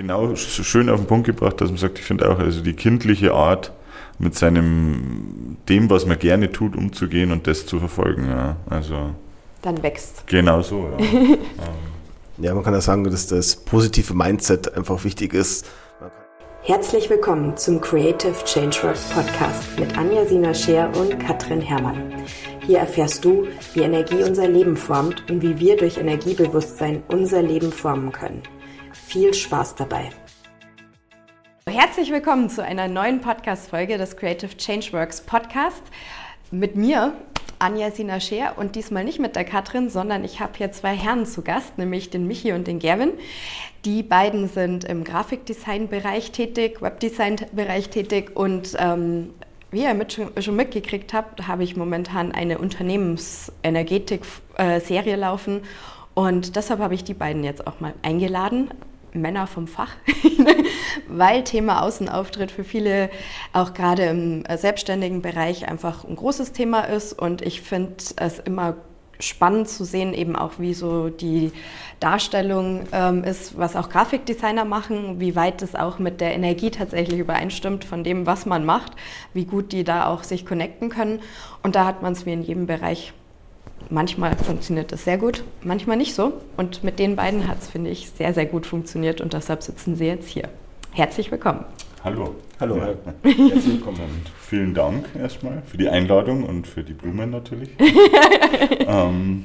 genau so schön auf den Punkt gebracht, dass man sagt, ich finde auch, also die kindliche Art, mit seinem, dem, was man gerne tut, umzugehen und das zu verfolgen. Ja. Also, Dann wächst. Genau so, ja. ja, man kann ja sagen, dass das positive Mindset einfach wichtig ist. Herzlich willkommen zum Creative Changeworks Podcast mit Anja Sina Scher und Katrin Herrmann. Hier erfährst du, wie Energie unser Leben formt und wie wir durch Energiebewusstsein unser Leben formen können. Viel Spaß dabei! Herzlich willkommen zu einer neuen Podcast-Folge des Creative Changeworks Podcast mit mir, Anja Sina Scher und diesmal nicht mit der Katrin, sondern ich habe hier zwei Herren zu Gast, nämlich den Michi und den Gerwin. Die beiden sind im Grafikdesign-Bereich tätig, Webdesign-Bereich tätig und ähm, wie ihr mit, schon mitgekriegt habt, habe ich momentan eine Unternehmensenergetik-Serie laufen und deshalb habe ich die beiden jetzt auch mal eingeladen. Männer vom Fach, weil Thema Außenauftritt für viele auch gerade im äh, selbstständigen Bereich einfach ein großes Thema ist und ich finde es immer spannend zu sehen, eben auch wie so die Darstellung ähm, ist, was auch Grafikdesigner machen, wie weit es auch mit der Energie tatsächlich übereinstimmt von dem, was man macht, wie gut die da auch sich connecten können. Und da hat man es wie in jedem Bereich Manchmal funktioniert das sehr gut, manchmal nicht so. Und mit den beiden hat es, finde ich, sehr, sehr gut funktioniert und deshalb sitzen sie jetzt hier. Herzlich willkommen. Hallo. Hallo. Ja. Herzlich willkommen. Und vielen Dank erstmal für die Einladung und für die Blumen natürlich. ähm,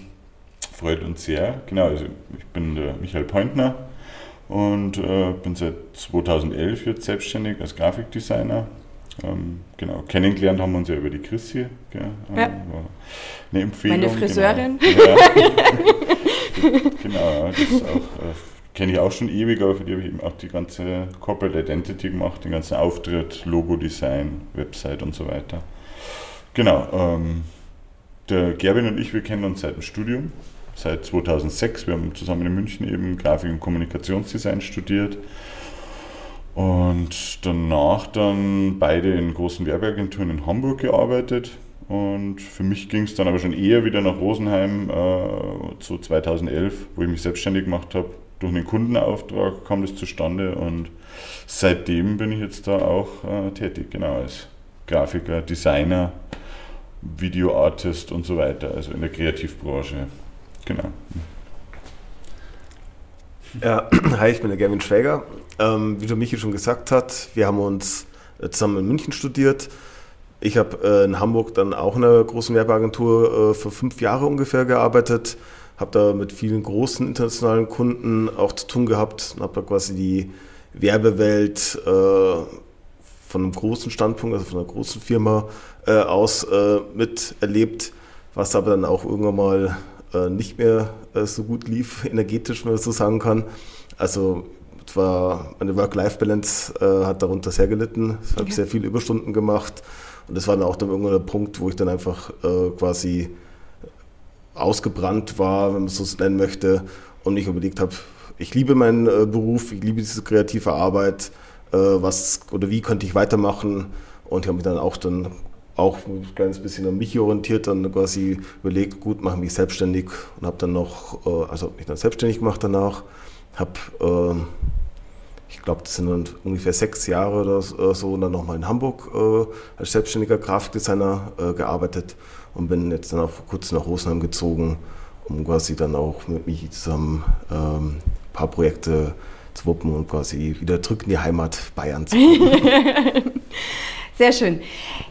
freut uns sehr. Genau, also ich bin der Michael Pointner und äh, bin seit 2011 jetzt selbstständig als Grafikdesigner ähm, genau, kennengelernt haben wir uns ja über die Chrissy. Gell? Ähm, ja. Eine Empfehlung. Meine Friseurin. Genau, ja. genau das auch, äh, kenne ich auch schon ewig, aber für die habe ich eben auch die ganze Corporate Identity gemacht, den ganzen Auftritt, Logo-Design, Website und so weiter. Genau, ähm, der Gerwin und ich, wir kennen uns seit dem Studium, seit 2006. Wir haben zusammen in München eben Grafik- und Kommunikationsdesign studiert und danach dann beide in großen Werbeagenturen in Hamburg gearbeitet. Und für mich ging es dann aber schon eher wieder nach Rosenheim, äh, zu 2011, wo ich mich selbstständig gemacht habe. Durch einen Kundenauftrag kam das zustande und seitdem bin ich jetzt da auch äh, tätig, genau als Grafiker, Designer, Videoartist und so weiter, also in der Kreativbranche. Genau. Ja, hi, ich bin der Gavin Schwäger. Ähm, wie der Michi schon gesagt hat, wir haben uns äh, zusammen in München studiert. Ich habe äh, in Hamburg dann auch in einer großen Werbeagentur äh, für fünf Jahre ungefähr gearbeitet, habe da mit vielen großen internationalen Kunden auch zu tun gehabt und habe da quasi die Werbewelt äh, von einem großen Standpunkt, also von einer großen Firma äh, aus äh, miterlebt, was aber dann auch irgendwann mal nicht mehr so gut lief, energetisch, wenn man das so sagen kann. Also war meine Work-Life-Balance äh, hat darunter sehr gelitten. Ich habe okay. sehr viele Überstunden gemacht und das war dann auch dann irgendwann der Punkt, wo ich dann einfach äh, quasi ausgebrannt war, wenn man es so nennen möchte, und ich überlegt habe, ich liebe meinen äh, Beruf, ich liebe diese kreative Arbeit, äh, was oder wie könnte ich weitermachen und ich habe mich dann auch dann auch ein kleines bisschen an mich orientiert, dann quasi überlegt, gut, mache mich selbstständig und habe dann noch, äh, also habe mich dann selbstständig gemacht danach, habe äh, ich glaube, das sind dann ungefähr sechs Jahre oder so, und dann nochmal in Hamburg äh, als selbstständiger Grafikdesigner äh, gearbeitet und bin jetzt dann auch vor kurzem nach Rosenheim gezogen, um quasi dann auch mit Michi zusammen ähm, ein paar Projekte zu wuppen und quasi wieder zurück in die Heimat Bayern zu kommen. Sehr schön.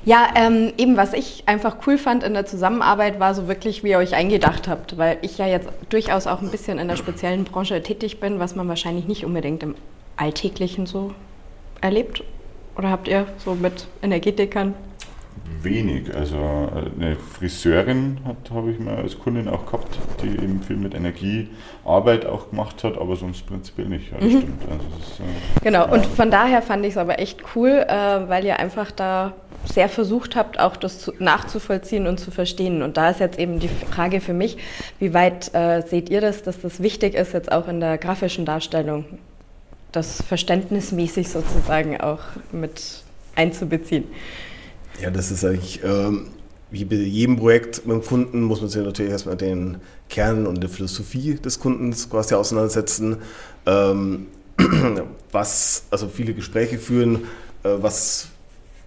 Ja, ähm, eben was ich einfach cool fand in der Zusammenarbeit war so wirklich, wie ihr euch eingedacht habt, weil ich ja jetzt durchaus auch ein bisschen in der speziellen Branche tätig bin, was man wahrscheinlich nicht unbedingt im Alltäglichen so erlebt? Oder habt ihr so mit Energetikern? Wenig. Also äh, eine Friseurin habe ich mal als Kundin auch gehabt, die eben viel mit Energiearbeit auch gemacht hat, aber sonst prinzipiell nicht. Ja, mhm. stimmt. Also ist, äh, genau, und von daher fand ich es aber echt cool, äh, weil ihr einfach da sehr versucht habt, auch das zu, nachzuvollziehen und zu verstehen. Und da ist jetzt eben die Frage für mich, wie weit äh, seht ihr das, dass das wichtig ist, jetzt auch in der grafischen Darstellung? Das verständnismäßig sozusagen auch mit einzubeziehen. Ja, das ist eigentlich ähm, wie bei jedem Projekt mit dem Kunden muss man sich natürlich erstmal den Kern und der Philosophie des Kundens quasi auseinandersetzen. Ähm, was, also viele Gespräche führen, äh, was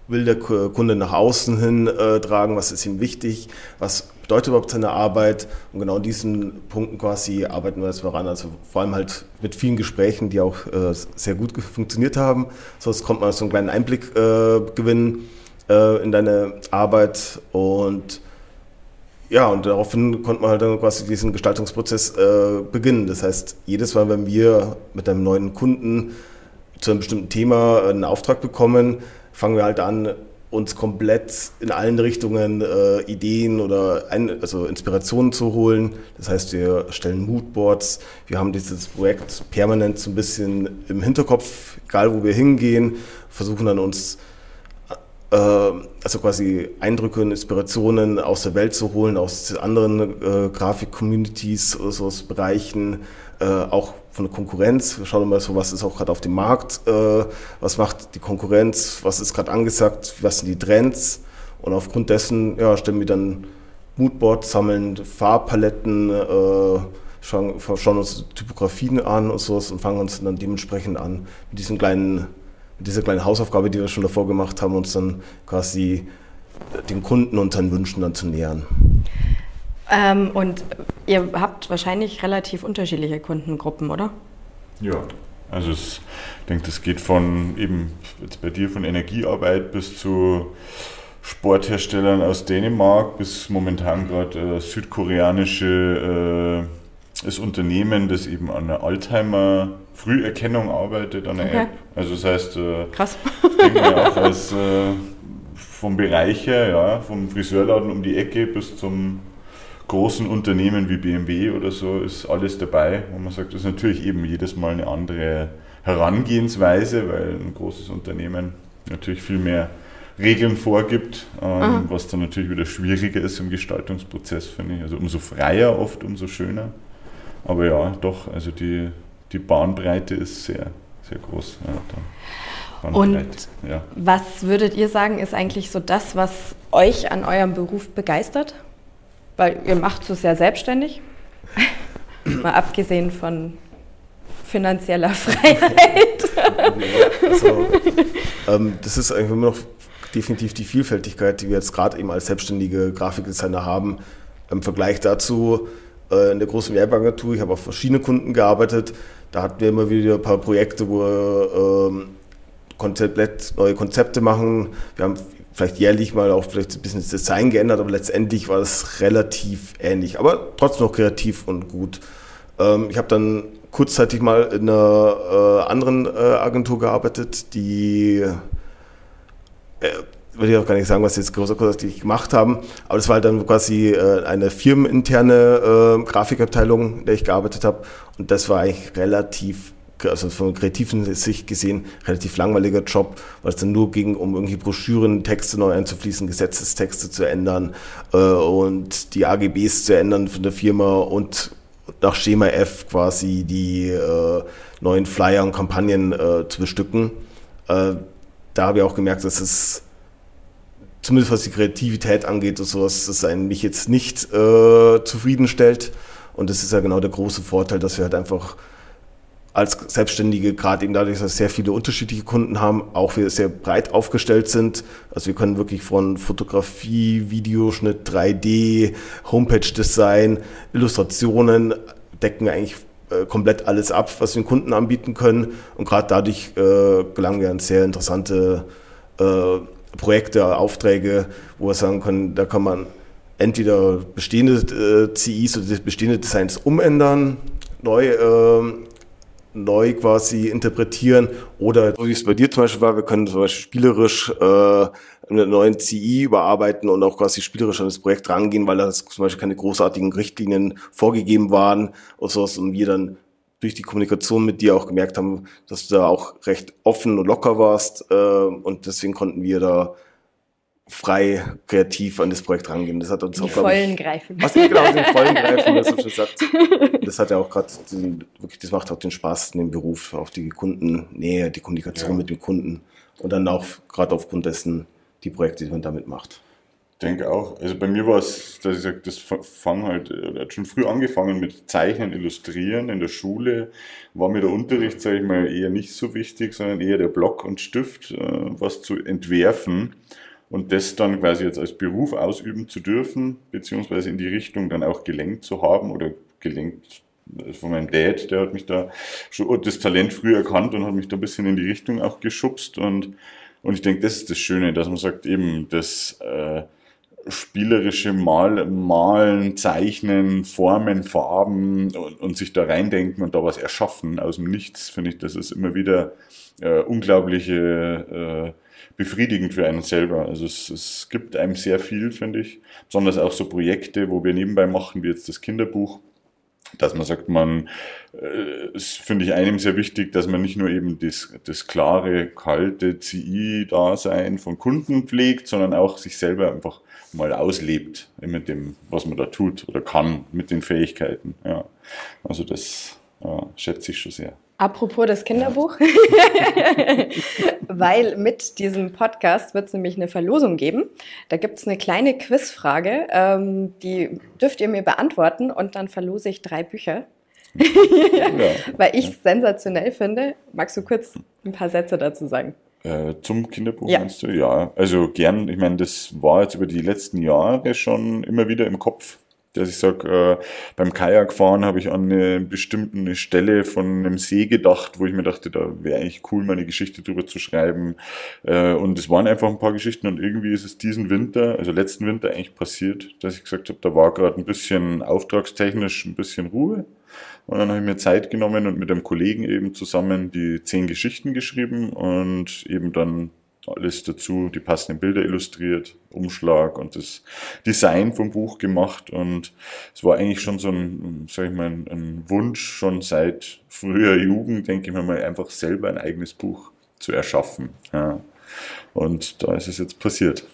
will der Kunde nach außen hin äh, tragen, was ist ihm wichtig, was bedeutet überhaupt seine Arbeit und genau an diesen Punkten quasi arbeiten wir jetzt mal ran. Also vor allem halt mit vielen Gesprächen, die auch äh, sehr gut funktioniert haben. Sonst kommt man so einen kleinen Einblick äh, gewinnen äh, in deine Arbeit und ja, und daraufhin konnte man halt dann quasi diesen Gestaltungsprozess äh, beginnen. Das heißt, jedes Mal, wenn wir mit einem neuen Kunden zu einem bestimmten Thema einen Auftrag bekommen, fangen wir halt an, uns komplett in allen Richtungen äh, Ideen oder ein, also Inspirationen zu holen. Das heißt, wir stellen Moodboards, wir haben dieses Projekt permanent so ein bisschen im Hinterkopf, egal wo wir hingehen, versuchen dann uns äh, also quasi Eindrücke und Inspirationen aus der Welt zu holen, aus anderen äh, Grafik-Communities, oder so aus Bereichen, äh, auch von der Konkurrenz. Wir schauen mal so, was ist auch gerade auf dem Markt, äh, was macht die Konkurrenz, was ist gerade angesagt, was sind die Trends. Und aufgrund dessen ja, stellen wir dann Moodboards, sammeln Farbpaletten, äh, schauen, schauen, uns Typografien an und sowas und fangen uns dann dementsprechend an, mit diesen kleinen, mit dieser kleinen Hausaufgabe, die wir schon davor gemacht haben, uns dann quasi den Kunden und seinen Wünschen dann zu nähern. Ähm, und ihr habt wahrscheinlich relativ unterschiedliche Kundengruppen, oder? Ja, also es, ich denke, das geht von eben jetzt bei dir von Energiearbeit bis zu Sportherstellern aus Dänemark bis momentan gerade äh, südkoreanische äh, das Unternehmen, das eben an der Alzheimer Früherkennung arbeitet, an der okay. App. Also das heißt, äh, Krass. denke auch als äh, vom Bereich her, ja, vom Friseurladen um die Ecke bis zum großen Unternehmen wie BMW oder so ist alles dabei, wo man sagt, das ist natürlich eben jedes Mal eine andere Herangehensweise, weil ein großes Unternehmen natürlich viel mehr Regeln vorgibt, ähm, was dann natürlich wieder schwieriger ist im Gestaltungsprozess, finde ich. Also umso freier oft, umso schöner. Aber ja, doch, also die, die Bahnbreite ist sehr, sehr groß. Ja, Und ja. was würdet ihr sagen, ist eigentlich so das, was euch an eurem Beruf begeistert? Weil ihr macht es ja selbstständig, mal abgesehen von finanzieller Freiheit. also, ähm, das ist eigentlich immer noch definitiv die Vielfältigkeit, die wir jetzt gerade eben als selbstständige Grafikdesigner haben. Im Vergleich dazu äh, in der großen Werbeagentur, ich habe auf verschiedene Kunden gearbeitet, da hatten wir immer wieder ein paar Projekte, wo wir ähm, komplett neue Konzepte machen. Wir haben vielleicht jährlich mal auch vielleicht ein bisschen das Design geändert, aber letztendlich war das relativ ähnlich, aber trotzdem noch kreativ und gut. Ähm, ich habe dann kurzzeitig mal in einer äh, anderen äh, Agentur gearbeitet, die äh, würde ich auch gar nicht sagen, was sie jetzt großartig gemacht haben, aber das war halt dann quasi äh, eine firmeninterne äh, Grafikabteilung, in der ich gearbeitet habe und das war eigentlich relativ also von kreativen Sicht gesehen, relativ langweiliger Job, weil es dann nur ging, um irgendwie Broschüren, Texte neu einzufließen, Gesetzestexte zu ändern äh, und die AGBs zu ändern von der Firma und nach Schema F quasi die äh, neuen Flyer und Kampagnen äh, zu bestücken. Äh, da habe ich auch gemerkt, dass es zumindest was die Kreativität angeht und sowas, das einen mich jetzt nicht äh, zufriedenstellt. Und das ist ja genau der große Vorteil, dass wir halt einfach als Selbstständige, gerade eben dadurch, dass wir sehr viele unterschiedliche Kunden haben, auch wir sehr breit aufgestellt sind. Also wir können wirklich von Fotografie, Videoschnitt, 3D, Homepage-Design, Illustrationen decken eigentlich äh, komplett alles ab, was wir den Kunden anbieten können. Und gerade dadurch äh, gelangen wir an sehr interessante äh, Projekte, Aufträge, wo wir sagen können, da kann man entweder bestehende äh, CIs oder bestehende Designs umändern, neu äh, neu quasi interpretieren oder so wie es bei dir zum Beispiel war, wir können zum Beispiel spielerisch äh, einen neuen CI überarbeiten und auch quasi spielerisch an das Projekt rangehen, weil da zum Beispiel keine großartigen Richtlinien vorgegeben waren und sowas. Und wir dann durch die Kommunikation mit dir auch gemerkt haben, dass du da auch recht offen und locker warst äh, und deswegen konnten wir da frei kreativ an das Projekt rangehen. Das hat uns die auch, vollen ich, greifen. Was genau, den vollen greifen, das schon gesagt. Das hat ja auch gerade, wirklich, das macht auch den Spaß in dem Beruf, auch die Kundennähe, die Kommunikation ja. mit dem Kunden und dann auch gerade aufgrund dessen die Projekte, die man damit macht. denke auch. Also bei mir war es, dass ich sage, das fang halt, hat schon früh angefangen mit Zeichnen, Illustrieren in der Schule. War mir der Unterricht, sage ich mal, eher nicht so wichtig, sondern eher der Block und Stift, äh, was zu entwerfen und das dann quasi jetzt als Beruf ausüben zu dürfen, beziehungsweise in die Richtung dann auch gelenkt zu haben oder gelenkt von meinem Dad, der hat mich da schon das Talent früh erkannt und hat mich da ein bisschen in die Richtung auch geschubst. Und, und ich denke, das ist das Schöne, dass man sagt eben, das äh, spielerische Mal, Malen, Zeichnen, Formen, Farben und, und, sich da reindenken und da was erschaffen aus dem Nichts, finde ich, das ist immer wieder äh, unglaubliche äh, befriedigend für einen selber. Also es, es gibt einem sehr viel, finde ich. Besonders auch so Projekte, wo wir nebenbei machen, wie jetzt das Kinderbuch dass man sagt, man, äh, es finde ich einem sehr wichtig, dass man nicht nur eben das, das klare, kalte CI-Dasein von Kunden pflegt, sondern auch sich selber einfach mal auslebt mit dem, was man da tut oder kann, mit den Fähigkeiten. Ja. Also das ja, schätze ich schon sehr. Apropos das Kinderbuch, weil mit diesem Podcast wird es nämlich eine Verlosung geben. Da gibt es eine kleine Quizfrage, ähm, die dürft ihr mir beantworten und dann verlose ich drei Bücher. Weil ich es sensationell finde. Magst du kurz ein paar Sätze dazu sagen? Äh, zum Kinderbuch ja. meinst du? Ja, also gern. Ich meine, das war jetzt über die letzten Jahre schon immer wieder im Kopf dass ich sage, äh, beim Kajakfahren habe ich an eine bestimmte Stelle von einem See gedacht, wo ich mir dachte, da wäre eigentlich cool, mal eine Geschichte drüber zu schreiben. Äh, und es waren einfach ein paar Geschichten und irgendwie ist es diesen Winter, also letzten Winter eigentlich passiert, dass ich gesagt habe, da war gerade ein bisschen auftragstechnisch ein bisschen Ruhe. Und dann habe ich mir Zeit genommen und mit einem Kollegen eben zusammen die zehn Geschichten geschrieben und eben dann alles dazu, die passenden Bilder illustriert, Umschlag und das Design vom Buch gemacht und es war eigentlich schon so ein, sag ich mal, ein, Wunsch schon seit früher Jugend, denke ich mir mal, einfach selber ein eigenes Buch zu erschaffen. Ja. Und da ist es jetzt passiert.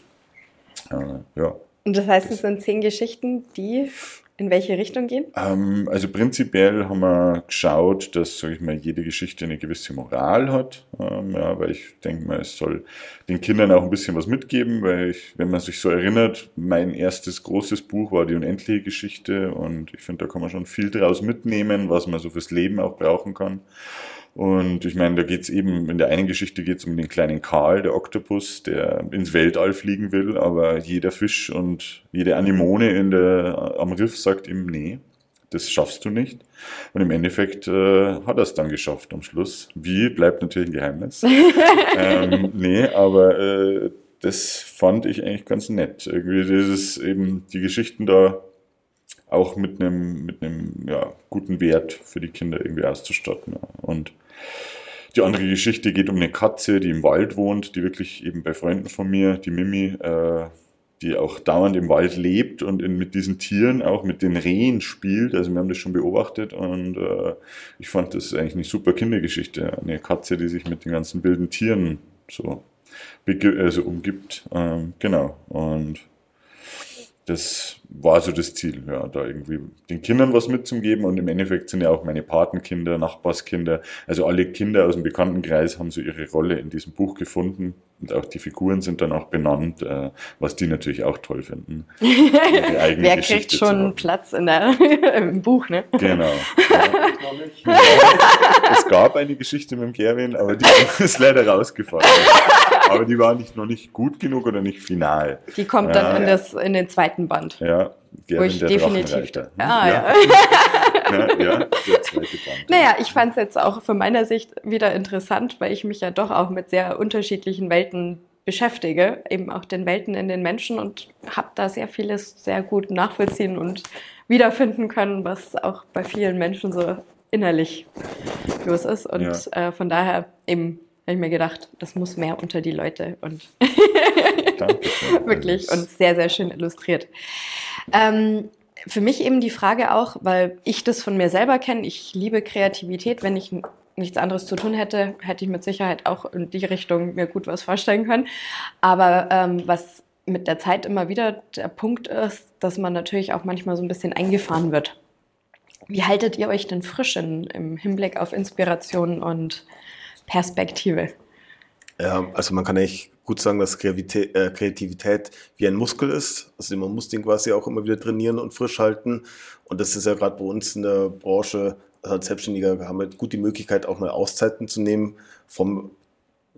Ja. Und das heißt, es sind zehn Geschichten, die in welche Richtung gehen? Ähm, also prinzipiell haben wir geschaut, dass, sage ich mal, jede Geschichte eine gewisse Moral hat. Ähm, ja, weil ich denke mal, es soll den Kindern auch ein bisschen was mitgeben, weil ich, wenn man sich so erinnert, mein erstes großes Buch war die unendliche Geschichte und ich finde, da kann man schon viel draus mitnehmen, was man so fürs Leben auch brauchen kann. Und ich meine, da geht's eben, in der einen Geschichte geht's um den kleinen Karl, der Oktopus, der ins Weltall fliegen will, aber jeder Fisch und jede Anemone in der, am Riff sagt ihm, nee, das schaffst du nicht. Und im Endeffekt äh, hat er es dann geschafft am Schluss. Wie, bleibt natürlich ein Geheimnis. ähm, nee, aber äh, das fand ich eigentlich ganz nett. Irgendwie dieses eben die Geschichten da auch mit einem mit einem ja, guten Wert für die Kinder irgendwie auszustatten. Und die andere Geschichte geht um eine Katze, die im Wald wohnt, die wirklich eben bei Freunden von mir, die Mimi, äh, die auch dauernd im Wald lebt und in, mit diesen Tieren, auch mit den Rehen spielt. Also wir haben das schon beobachtet und äh, ich fand das eigentlich eine super Kindergeschichte. Eine Katze, die sich mit den ganzen wilden Tieren so also umgibt. Ähm, genau. Und das war so das Ziel, ja, da irgendwie den Kindern was mitzugeben und im Endeffekt sind ja auch meine Patenkinder, Nachbarskinder, also alle Kinder aus dem Bekanntenkreis haben so ihre Rolle in diesem Buch gefunden und auch die Figuren sind dann auch benannt, äh, was die natürlich auch toll finden. Wer Geschichte kriegt schon Platz in der, im Buch, ne? Genau. Ja. es gab eine Geschichte mit dem Gerwin, aber die ist leider rausgefallen. Aber die war nicht, noch nicht gut genug oder nicht final. Die kommt dann in, das, in den zweiten Band. Ja, wo ich definitiv. Ah, ja. ja. ja, ja der zweite Band. Naja, ich fand es jetzt auch von meiner Sicht wieder interessant, weil ich mich ja doch auch mit sehr unterschiedlichen Welten beschäftige, eben auch den Welten in den Menschen und habe da sehr vieles sehr gut nachvollziehen und wiederfinden können, was auch bei vielen Menschen so innerlich los ist. Und ja. äh, von daher eben habe ich mir gedacht, das muss mehr unter die Leute und wirklich und sehr, sehr schön illustriert. Ähm, für mich eben die Frage auch, weil ich das von mir selber kenne, ich liebe Kreativität. Wenn ich nichts anderes zu tun hätte, hätte ich mit Sicherheit auch in die Richtung mir gut was vorstellen können. Aber ähm, was mit der Zeit immer wieder der Punkt ist, dass man natürlich auch manchmal so ein bisschen eingefahren wird. Wie haltet ihr euch denn frisch in, im Hinblick auf Inspiration und Perspektive? Ja, also man kann eigentlich gut sagen, dass Kreativität, äh, Kreativität wie ein Muskel ist. Also man muss den quasi auch immer wieder trainieren und frisch halten. Und das ist ja gerade bei uns in der Branche, also als Selbstständiger haben wir gut die Möglichkeit, auch mal Auszeiten zu nehmen, vom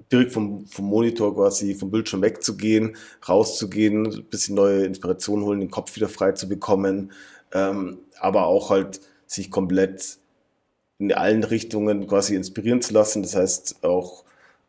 direkt vom, vom Monitor quasi vom Bildschirm wegzugehen, rauszugehen, ein bisschen neue Inspiration holen, den Kopf wieder frei zu bekommen, ähm, aber auch halt sich komplett in allen Richtungen quasi inspirieren zu lassen. Das heißt auch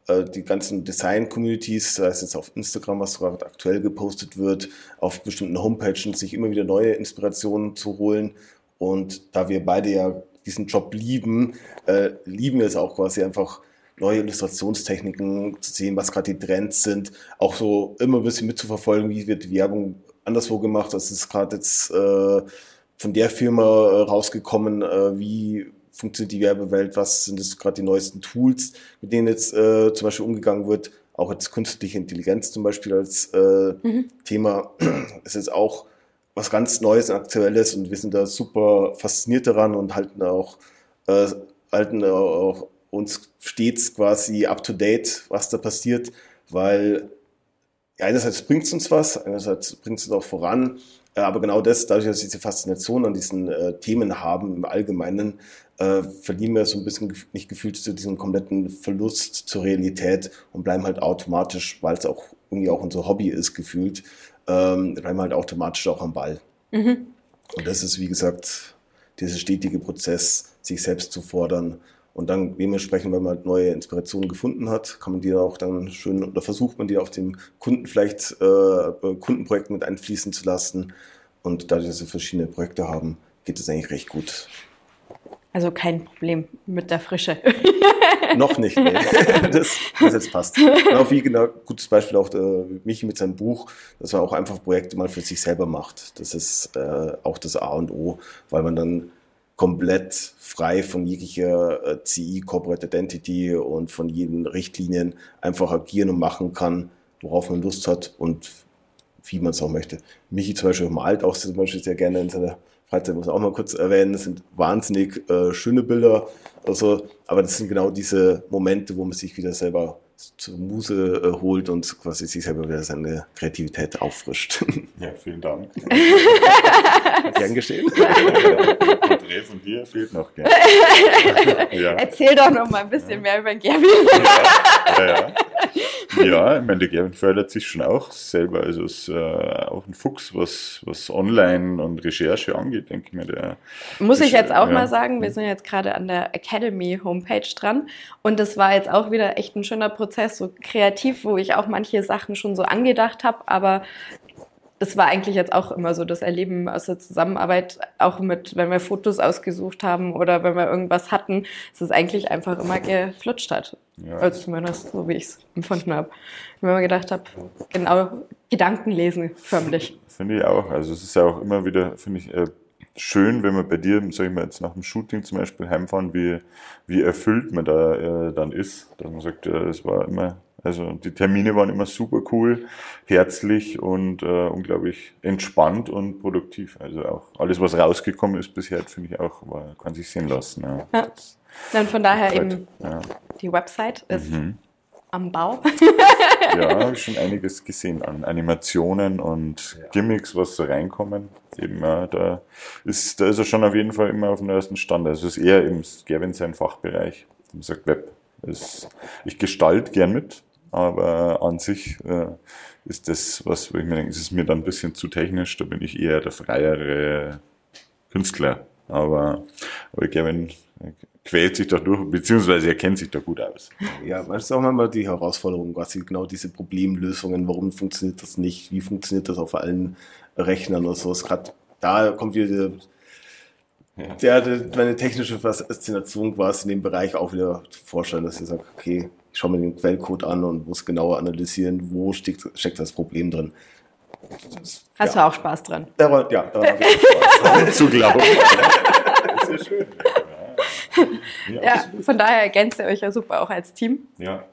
äh, die ganzen Design-Communities, sei es jetzt auf Instagram, was gerade aktuell gepostet wird, auf bestimmten Homepages, sich immer wieder neue Inspirationen zu holen. Und da wir beide ja diesen Job lieben, äh, lieben wir es auch quasi einfach neue Illustrationstechniken zu sehen, was gerade die Trends sind, auch so immer ein bisschen mitzuverfolgen, wie wird Werbung anderswo gemacht. Das ist gerade jetzt äh, von der Firma äh, rausgekommen, äh, wie funktioniert die Werbewelt, was sind jetzt gerade die neuesten Tools, mit denen jetzt äh, zum Beispiel umgegangen wird. Auch jetzt künstliche Intelligenz zum Beispiel als äh, mhm. Thema ist jetzt auch was ganz Neues und Aktuelles und wir sind da super fasziniert daran und halten auch, äh, halten auch uns stets quasi up to date, was da passiert, weil einerseits bringt es uns was, einerseits bringt es uns auch voran, aber genau das, dadurch, dass wir diese Faszination an diesen äh, Themen haben im Allgemeinen, äh, verlieren wir so ein bisschen nicht gefühlt zu diesem kompletten Verlust zur Realität und bleiben halt automatisch, weil es auch irgendwie auch unser Hobby ist, gefühlt, ähm, bleiben halt automatisch auch am Ball. Mhm. Und das ist, wie gesagt, dieser stetige Prozess, sich selbst zu fordern. Und dann dementsprechend, wenn man neue Inspirationen gefunden hat, kann man die auch dann schön oder versucht man die auf dem Kunden vielleicht äh, Kundenprojekten mit einfließen zu lassen. Und dass wir verschiedene Projekte haben, geht es eigentlich recht gut. Also kein Problem mit der Frische. Noch nicht, nee. das, das jetzt passt. Genau wie genau, gutes Beispiel auch äh, Michi mit seinem Buch, dass man auch einfach Projekte mal für sich selber macht. Das ist äh, auch das A und O, weil man dann komplett frei von jeglicher äh, CI, Corporate Identity und von jeden Richtlinien einfach agieren und machen kann, worauf man Lust hat und wie man es auch möchte. Michi zum Beispiel malt auch zum Beispiel sehr gerne in seiner Freizeit muss auch mal kurz erwähnen, das sind wahnsinnig äh, schöne Bilder. Also, aber das sind genau diese Momente, wo man sich wieder selber zur Muse äh, holt und quasi sich selber wieder seine Kreativität auffrischt. Ja, vielen Dank. Gern geschehen. André von dir fehlt noch gern. Ja. Erzähl doch noch mal ein bisschen ja. mehr über Gerwin. Ja, ja, ja, ich meine, der Gerwin fördert sich schon auch selber. Also ist äh, auch ein Fuchs, was, was Online und Recherche angeht, denke ich mir. Der Muss ich jetzt auch mal sagen, wir sind jetzt gerade an der Academy Homepage dran und das war jetzt auch wieder echt ein schöner Prozess, so kreativ, wo ich auch manche Sachen schon so angedacht habe, aber das war eigentlich jetzt auch immer so das Erleben aus der Zusammenarbeit, auch mit, wenn wir Fotos ausgesucht haben oder wenn wir irgendwas hatten, dass es eigentlich einfach immer geflutscht hat. Ja. Also zumindest so, wie ich es empfunden habe. Wenn man gedacht habe, genau Gedanken lesen, förmlich. Finde ich auch. Also es ist ja auch immer wieder, finde ich, äh, schön, wenn man bei dir, sag ich mal, jetzt nach dem Shooting zum Beispiel heimfahren, wie, wie erfüllt man da äh, dann ist. Dass man sagt, äh, es war immer also die Termine waren immer super cool, herzlich und äh, unglaublich entspannt und produktiv. Also auch alles, was rausgekommen ist bisher, finde ich auch, war, kann sich sehen lassen. Ja. ja. Dann von daher eben ja. die Website ist mhm. Am Bau. ja, habe ich schon einiges gesehen an Animationen und ja. Gimmicks, was so reinkommen. Eben, ja, da ist, da ist er schon auf jeden Fall immer auf dem ersten Stand. Also es ist eher im Gavin sein Fachbereich. Man sagt Web. Ist, ich gestalte gern mit, aber an sich äh, ist das, was ich mir denke, ist mir dann ein bisschen zu technisch, da bin ich eher der freiere Künstler. Aber, aber Gavin quält sich da durch, beziehungsweise er kennt sich da gut aus. Ja, das ist auch manchmal die Herausforderung, quasi genau diese Problemlösungen, warum funktioniert das nicht, wie funktioniert das auf allen Rechnern und so. Gerade da kommt wieder ja. der, meine technische Faszination quasi in dem Bereich auch wieder vorstellen, dass ich sage, okay, ich schaue mir den Quellcode an und muss genauer analysieren, wo steckt, steckt das Problem drin. Das, Hast ja. du auch Spaß dran? Daran, ja, daran habe ich Spaß. Zu glauben. das ist ja schön. Ja, ja von daher ergänzt ihr euch ja super auch als Team. Ja.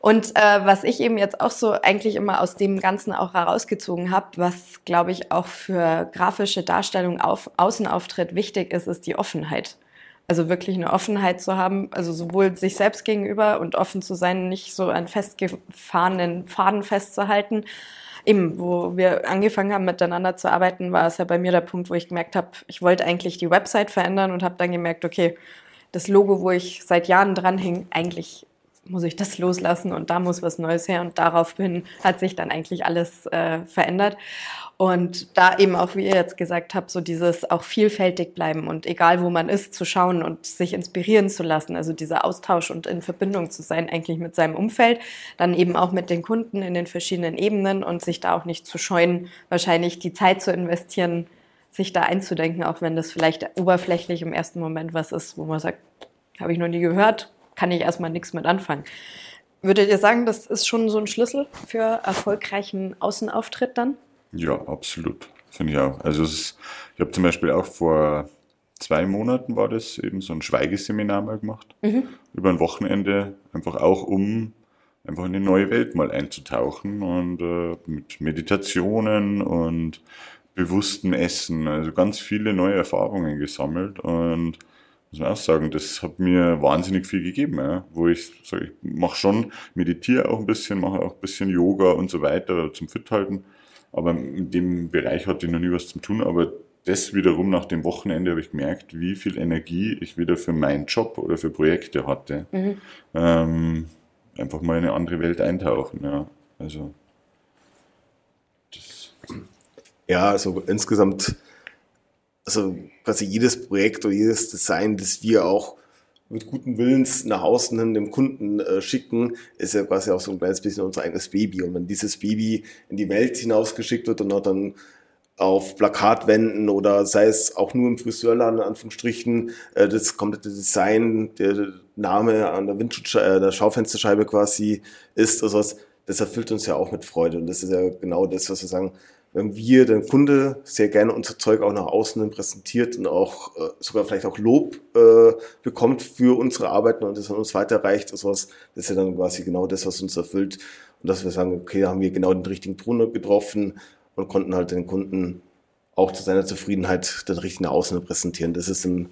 Und äh, was ich eben jetzt auch so eigentlich immer aus dem Ganzen auch herausgezogen habe, was glaube ich auch für grafische Darstellung auf Außenauftritt wichtig ist, ist die Offenheit. Also wirklich eine Offenheit zu haben, also sowohl sich selbst gegenüber und offen zu sein, nicht so an festgefahrenen Faden festzuhalten. Eben, wo wir angefangen haben miteinander zu arbeiten, war es ja bei mir der Punkt, wo ich gemerkt habe, ich wollte eigentlich die Website verändern und habe dann gemerkt, okay, das Logo, wo ich seit Jahren dran hing, eigentlich muss ich das loslassen und da muss was Neues her und daraufhin hat sich dann eigentlich alles äh, verändert. Und da eben auch, wie ihr jetzt gesagt habt, so dieses auch vielfältig bleiben und egal wo man ist, zu schauen und sich inspirieren zu lassen. Also dieser Austausch und in Verbindung zu sein eigentlich mit seinem Umfeld, dann eben auch mit den Kunden in den verschiedenen Ebenen und sich da auch nicht zu scheuen, wahrscheinlich die Zeit zu investieren, sich da einzudenken, auch wenn das vielleicht oberflächlich im ersten Moment was ist, wo man sagt, habe ich noch nie gehört, kann ich erstmal nichts mit anfangen. Würdet ihr sagen, das ist schon so ein Schlüssel für erfolgreichen Außenauftritt dann? Ja, absolut. Finde ich auch. Also ist, ich habe zum Beispiel auch vor zwei Monaten war das eben so ein Schweigeseminar mal gemacht. Mhm. Über ein Wochenende, einfach auch um einfach in eine neue Welt mal einzutauchen und äh, mit Meditationen und bewusstem Essen, also ganz viele neue Erfahrungen gesammelt und muss man auch sagen, das hat mir wahnsinnig viel gegeben, ja, wo ich sage, ich mache schon, meditiere auch ein bisschen, mache auch ein bisschen Yoga und so weiter zum Fit halten, aber in dem Bereich hatte ich noch nie was zu tun, aber das wiederum nach dem Wochenende habe ich gemerkt, wie viel Energie ich wieder für meinen Job oder für Projekte hatte. Mhm. Ähm, einfach mal in eine andere Welt eintauchen, ja. Also das ja, also insgesamt also quasi jedes Projekt oder jedes Design, das wir auch mit guten Willens nach außen hin dem Kunden äh, schicken, ist ja quasi auch so ein kleines bisschen unser eigenes Baby. Und wenn dieses Baby in die Welt hinausgeschickt wird und auch dann auf Plakatwänden oder sei es auch nur im Friseurladen, in Anführungsstrichen, äh, das komplette Design, der Name an der Windschutz, äh, der Schaufensterscheibe quasi ist, also das, das erfüllt uns ja auch mit Freude. Und das ist ja genau das, was wir sagen, wenn wir, der Kunde, sehr gerne unser Zeug auch nach außen präsentiert und auch äh, sogar vielleicht auch Lob äh, bekommt für unsere Arbeiten und das an uns weiterreicht, also was, das ist ja dann quasi genau das, was uns erfüllt. Und dass wir sagen, okay, da haben wir genau den richtigen Ton getroffen und konnten halt den Kunden auch zu seiner Zufriedenheit den richtigen nach außen präsentieren. Das ist ein,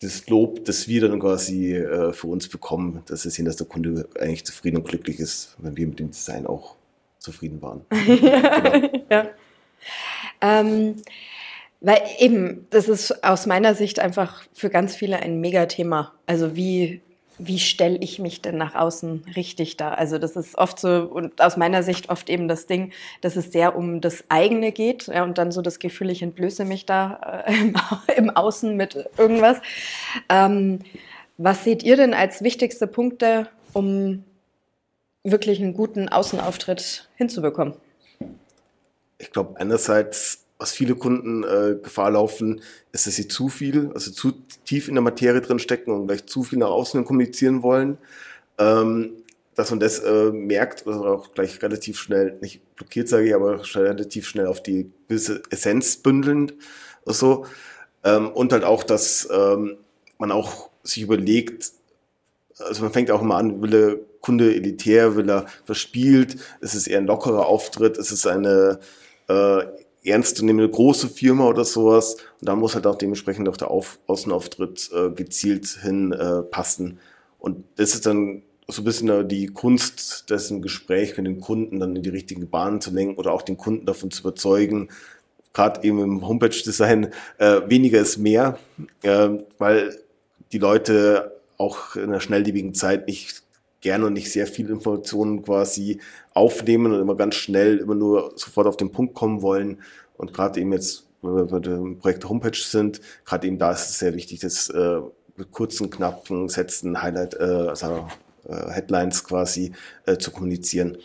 das Lob, das wir dann quasi äh, für uns bekommen, dass wir sehen, dass der Kunde eigentlich zufrieden und glücklich ist, wenn wir mit dem Design auch zufrieden waren. genau. ja. Ähm, weil eben, das ist aus meiner Sicht einfach für ganz viele ein Megathema. Also wie, wie stelle ich mich denn nach außen richtig dar? Also das ist oft so, und aus meiner Sicht oft eben das Ding, dass es sehr um das eigene geht ja, und dann so das Gefühl, ich entblöße mich da äh, im, im, Außen mit irgendwas. Ähm, was seht ihr denn als wichtigste Punkte, um wirklich einen guten Außenauftritt hinzubekommen? Ich glaube, einerseits, was viele Kunden äh, Gefahr laufen, ist, dass sie zu viel, also zu tief in der Materie drin stecken und gleich zu viel nach außen kommunizieren wollen. Ähm, dass man das äh, merkt oder auch gleich relativ schnell, nicht blockiert sage ich, aber relativ schnell auf die gewisse Essenz bündeln. So. Ähm, und halt auch, dass ähm, man auch sich überlegt, also man fängt auch immer an, will Kunde elitär, will er verspielt, es ist eher ein lockerer Auftritt, es ist eine äh, ernstzunehmende große Firma oder sowas. Und da muss halt auch dementsprechend auch der Auf Außenauftritt äh, gezielt hin äh. Und das ist dann so ein bisschen die Kunst dessen Gespräch mit dem Kunden dann in die richtigen Bahnen zu lenken oder auch den Kunden davon zu überzeugen, gerade eben im Homepage-Design, äh, weniger ist mehr, äh, weil die Leute auch in einer schnelllebigen Zeit nicht gerne und nicht sehr viele Informationen quasi aufnehmen und immer ganz schnell immer nur sofort auf den Punkt kommen wollen. Und gerade eben jetzt, wenn wir bei dem Projekt Homepage sind, gerade eben da ist es sehr wichtig, dass äh, mit kurzen, knappen Sätzen, Highlight, äh, also äh, Headlines quasi äh, zu kommunizieren.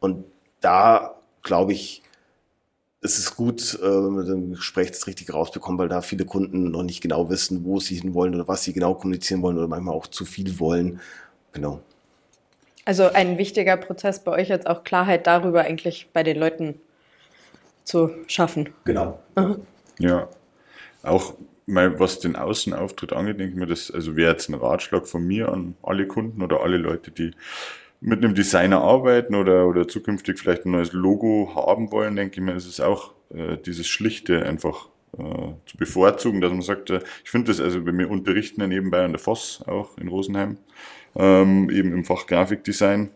Und da glaube ich, ist es gut, äh, wenn wir im Gespräch das richtig rausbekommen, weil da viele Kunden noch nicht genau wissen, wo sie hin wollen oder was sie genau kommunizieren wollen oder manchmal auch zu viel wollen. Genau. Also ein wichtiger Prozess bei euch jetzt auch Klarheit darüber eigentlich bei den Leuten zu schaffen. Genau. Aha. Ja, auch mal was den Außenauftritt angeht, denke ich mir, das also wäre jetzt ein Ratschlag von mir an alle Kunden oder alle Leute, die mit einem Designer arbeiten oder, oder zukünftig vielleicht ein neues Logo haben wollen, denke ich mir, ist es auch äh, dieses Schlichte einfach äh, zu bevorzugen, dass man sagt, äh, ich finde das, also wenn wir unterrichten ja nebenbei an der Voss auch in Rosenheim, ähm, eben im Fach Grafikdesign.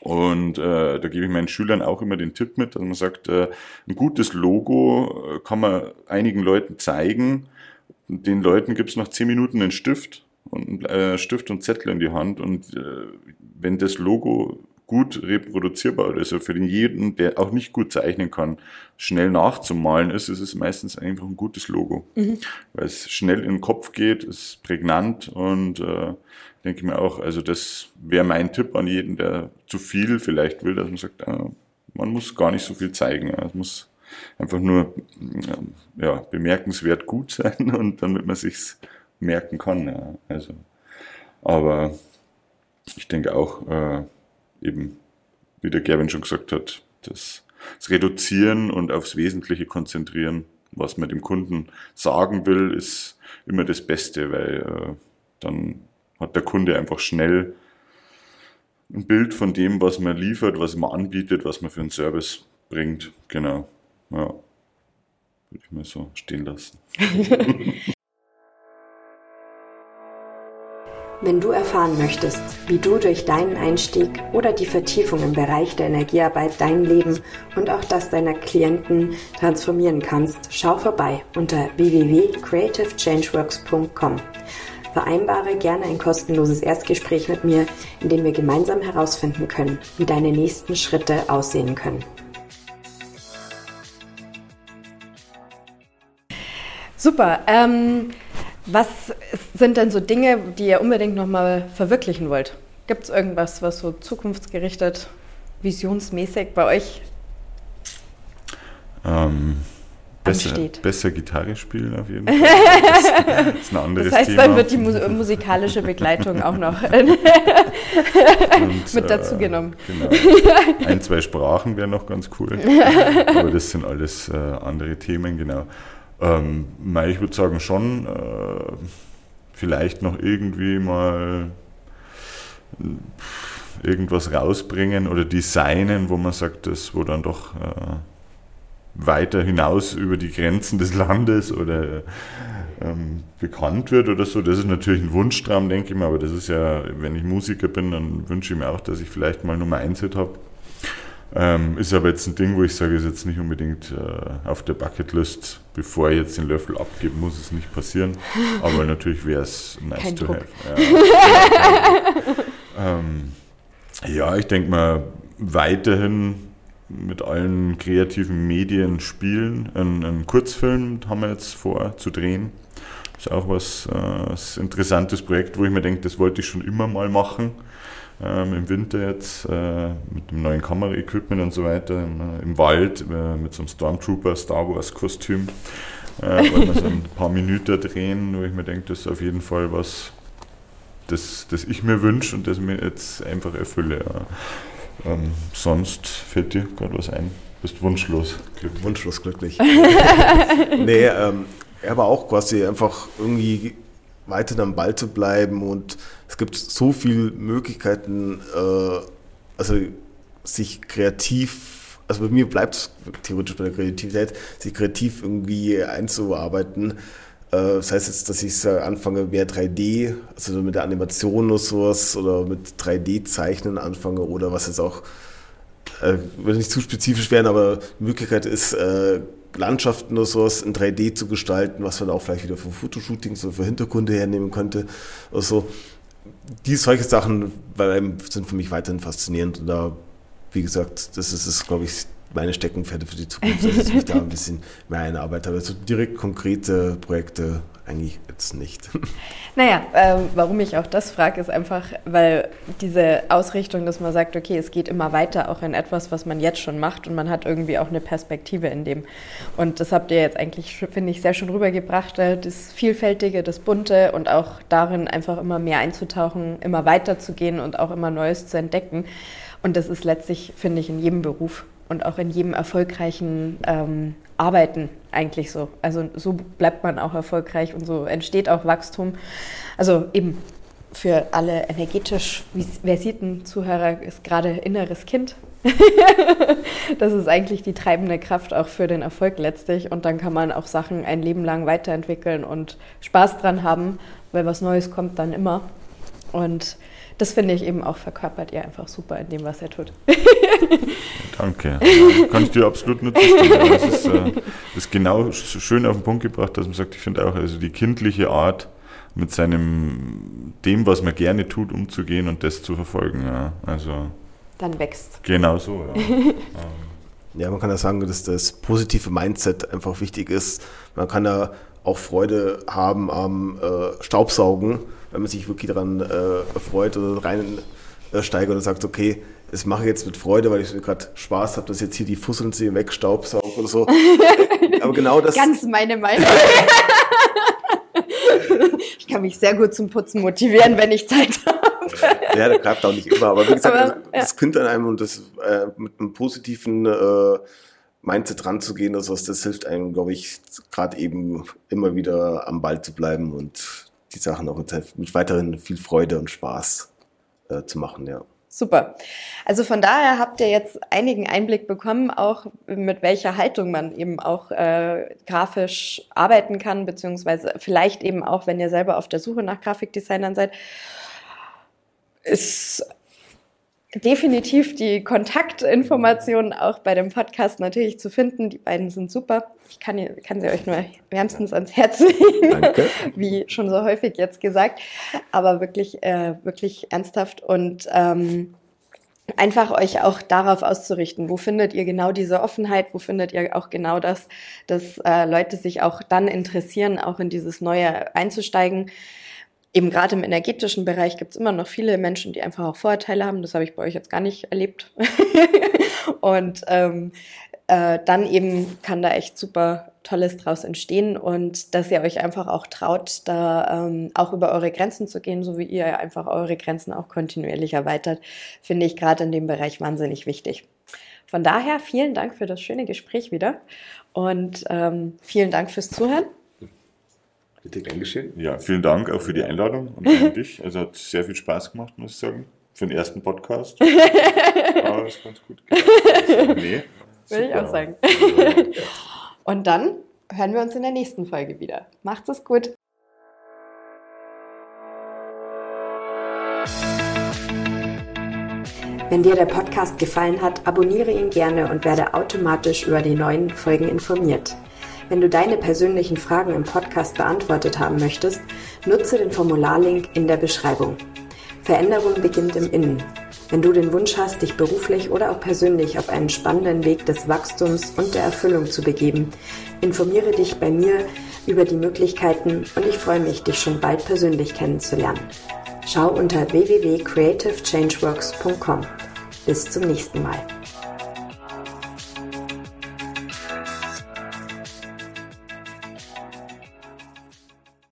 Und äh, da gebe ich meinen Schülern auch immer den Tipp mit, dass man sagt, äh, ein gutes Logo äh, kann man einigen Leuten zeigen. Den Leuten gibt es nach zehn Minuten einen Stift und äh, Stift und Zettel in die Hand. Und äh, wenn das Logo gut reproduzierbar ist, also für den jeden, der auch nicht gut zeichnen kann, schnell nachzumalen ist, ist es meistens einfach ein gutes Logo. Mhm. Weil es schnell in den Kopf geht, ist prägnant und äh, denke ich mir auch, also das wäre mein Tipp an jeden, der zu viel vielleicht will, dass man sagt, äh, man muss gar nicht so viel zeigen. Es muss einfach nur ja, bemerkenswert gut sein und damit man sich's merken kann. Ja. Also, aber ich denke auch, äh, eben, wie der Gerwin schon gesagt hat, das, das Reduzieren und aufs Wesentliche konzentrieren, was man dem Kunden sagen will, ist immer das Beste, weil äh, dann hat der Kunde einfach schnell ein Bild von dem, was man liefert, was man anbietet, was man für einen Service bringt. Genau. Ja. Würde ich mal so stehen lassen. Wenn du erfahren möchtest, wie du durch deinen Einstieg oder die Vertiefung im Bereich der Energiearbeit dein Leben und auch das deiner Klienten transformieren kannst, schau vorbei unter www.creativechangeworks.com. Vereinbare gerne ein kostenloses Erstgespräch mit mir, in dem wir gemeinsam herausfinden können, wie deine nächsten Schritte aussehen können. Super. Ähm was sind denn so Dinge, die ihr unbedingt nochmal verwirklichen wollt? Gibt es irgendwas, was so zukunftsgerichtet, visionsmäßig bei euch ähm, besser, besser Gitarre spielen auf jeden Fall. Das, ist ein anderes das heißt, Thema. dann wird die musikalische Begleitung auch noch Und, mit dazu äh, genommen. Genau. Ein, zwei Sprachen wären noch ganz cool. Aber das sind alles äh, andere Themen, genau. Ähm, ich würde sagen schon, äh, vielleicht noch irgendwie mal irgendwas rausbringen oder designen, wo man sagt, das wo dann doch äh, weiter hinaus über die Grenzen des Landes oder ähm, bekannt wird oder so. Das ist natürlich ein Wunschtraum, denke ich mal, aber das ist ja, wenn ich Musiker bin, dann wünsche ich mir auch, dass ich vielleicht mal Nummer 1 Hit habe. Ähm, ist aber jetzt ein Ding, wo ich sage, ist jetzt nicht unbedingt äh, auf der Bucketlist. Bevor ich jetzt den Löffel abgebe, muss es nicht passieren. Aber natürlich wäre es nice Kein to Druck. have. Ja, ähm, ja ich denke mal, weiterhin mit allen kreativen Medien spielen. Ein, einen Kurzfilm haben wir jetzt vor zu drehen. Das ist auch was äh, ein interessantes Projekt, wo ich mir denke, das wollte ich schon immer mal machen ähm, im Winter jetzt äh, mit dem neuen Kameraequipment und so weiter im, äh, im Wald äh, mit so einem Stormtrooper Star Wars Kostüm. Äh, wollen wir so ein paar Minuten drehen, wo ich mir denke, das ist auf jeden Fall was, das, das ich mir wünsche und das mir jetzt einfach erfülle. Ja. Ähm, sonst fällt dir gerade was ein? Bist wunschlos glücklich? Wunschlos glücklich. nee, ähm, aber auch quasi einfach irgendwie weiter am Ball zu bleiben und es gibt so viele Möglichkeiten, äh, also sich kreativ, also bei mir bleibt es theoretisch bei der Kreativität, sich kreativ irgendwie einzuarbeiten. Äh, das heißt jetzt, dass ich anfange mehr 3D, also mit der Animation oder sowas oder mit 3D-Zeichnen anfange oder was jetzt auch, äh, will nicht zu spezifisch werden, aber die Möglichkeit ist, äh, Landschaften oder sowas in 3D zu gestalten, was man auch vielleicht wieder für Fotoshootings oder für Hintergründe hernehmen könnte. Also die solche Sachen sind für mich weiterhin faszinierend und da, wie gesagt, das ist es, glaube ich, meine Steckenpferde für die Zukunft, dass ich mich da ein bisschen mehr einarbeite. Aber so direkt konkrete Projekte eigentlich jetzt nicht. Naja, äh, warum ich auch das frage, ist einfach, weil diese Ausrichtung, dass man sagt, okay, es geht immer weiter, auch in etwas, was man jetzt schon macht und man hat irgendwie auch eine Perspektive in dem. Und das habt ihr jetzt eigentlich, finde ich, sehr schön rübergebracht, äh, das Vielfältige, das Bunte und auch darin einfach immer mehr einzutauchen, immer weiter zu gehen und auch immer Neues zu entdecken. Und das ist letztlich, finde ich, in jedem Beruf und auch in jedem erfolgreichen ähm, Arbeiten eigentlich so. Also so bleibt man auch erfolgreich und so entsteht auch Wachstum. Also eben für alle energetisch versierten Zuhörer ist gerade inneres Kind. das ist eigentlich die treibende Kraft auch für den Erfolg letztlich. Und dann kann man auch Sachen ein Leben lang weiterentwickeln und Spaß dran haben, weil was Neues kommt dann immer. Und das finde ich eben auch verkörpert ihr einfach super in dem, was er tut. Danke. Ja, kann ich dir absolut nur zustimmen. Das ist, äh, ist genau schön auf den Punkt gebracht, dass man sagt, ich finde auch, also die kindliche Art, mit seinem, dem, was man gerne tut, umzugehen und das zu verfolgen. Ja. Also, Dann wächst. Genau so, ja. ja, man kann ja sagen, dass das positive Mindset einfach wichtig ist. Man kann ja auch Freude haben am äh, Staubsaugen, wenn man sich wirklich daran äh, freut oder reinsteigt äh, oder sagt, okay, das mache ich jetzt mit Freude, weil ich gerade Spaß habe, dass jetzt hier die Fusseln sie wegstaubsaugen oder so. Aber genau das. Ganz meine Meinung. ich kann mich sehr gut zum Putzen motivieren, wenn ich Zeit habe. Ja, das klappt auch nicht immer, aber wie gesagt, aber, das, das ja. könnte an einem und das äh, mit einem positiven äh, Mindset ranzugehen, also das hilft einem, glaube ich, gerade eben immer wieder am Ball zu bleiben und die Sachen auch mit, mit weiterhin viel Freude und Spaß äh, zu machen, ja. Super. Also von daher habt ihr jetzt einigen Einblick bekommen, auch mit welcher Haltung man eben auch äh, grafisch arbeiten kann, beziehungsweise vielleicht eben auch, wenn ihr selber auf der Suche nach Grafikdesignern seid. Ist definitiv die Kontaktinformationen auch bei dem Podcast natürlich zu finden. Die beiden sind super. Ich kann, kann sie euch nur wärmstens ans Herz legen, Danke. wie schon so häufig jetzt gesagt, aber wirklich, äh, wirklich ernsthaft und ähm, einfach euch auch darauf auszurichten, wo findet ihr genau diese Offenheit, wo findet ihr auch genau das, dass äh, Leute sich auch dann interessieren, auch in dieses Neue einzusteigen eben gerade im energetischen Bereich gibt es immer noch viele Menschen, die einfach auch Vorurteile haben. Das habe ich bei euch jetzt gar nicht erlebt. und ähm, äh, dann eben kann da echt super Tolles draus entstehen und dass ihr euch einfach auch traut, da ähm, auch über eure Grenzen zu gehen, so wie ihr einfach eure Grenzen auch kontinuierlich erweitert, finde ich gerade in dem Bereich wahnsinnig wichtig. Von daher vielen Dank für das schöne Gespräch wieder und ähm, vielen Dank fürs Zuhören. Bitte gern geschehen. Ja, vielen Dank auch für die Einladung und an dich. Also hat sehr viel Spaß gemacht, muss ich sagen. Für den ersten Podcast. Aber ist ganz gut. Nee, Würde ich auch sagen. und dann hören wir uns in der nächsten Folge wieder. Macht's es gut. Wenn dir der Podcast gefallen hat, abonniere ihn gerne und werde automatisch über die neuen Folgen informiert. Wenn du deine persönlichen Fragen im Podcast beantwortet haben möchtest, nutze den Formularlink in der Beschreibung. Veränderung beginnt im Innen. Wenn du den Wunsch hast, dich beruflich oder auch persönlich auf einen spannenden Weg des Wachstums und der Erfüllung zu begeben, informiere dich bei mir über die Möglichkeiten und ich freue mich, dich schon bald persönlich kennenzulernen. Schau unter www.creativechangeworks.com. Bis zum nächsten Mal.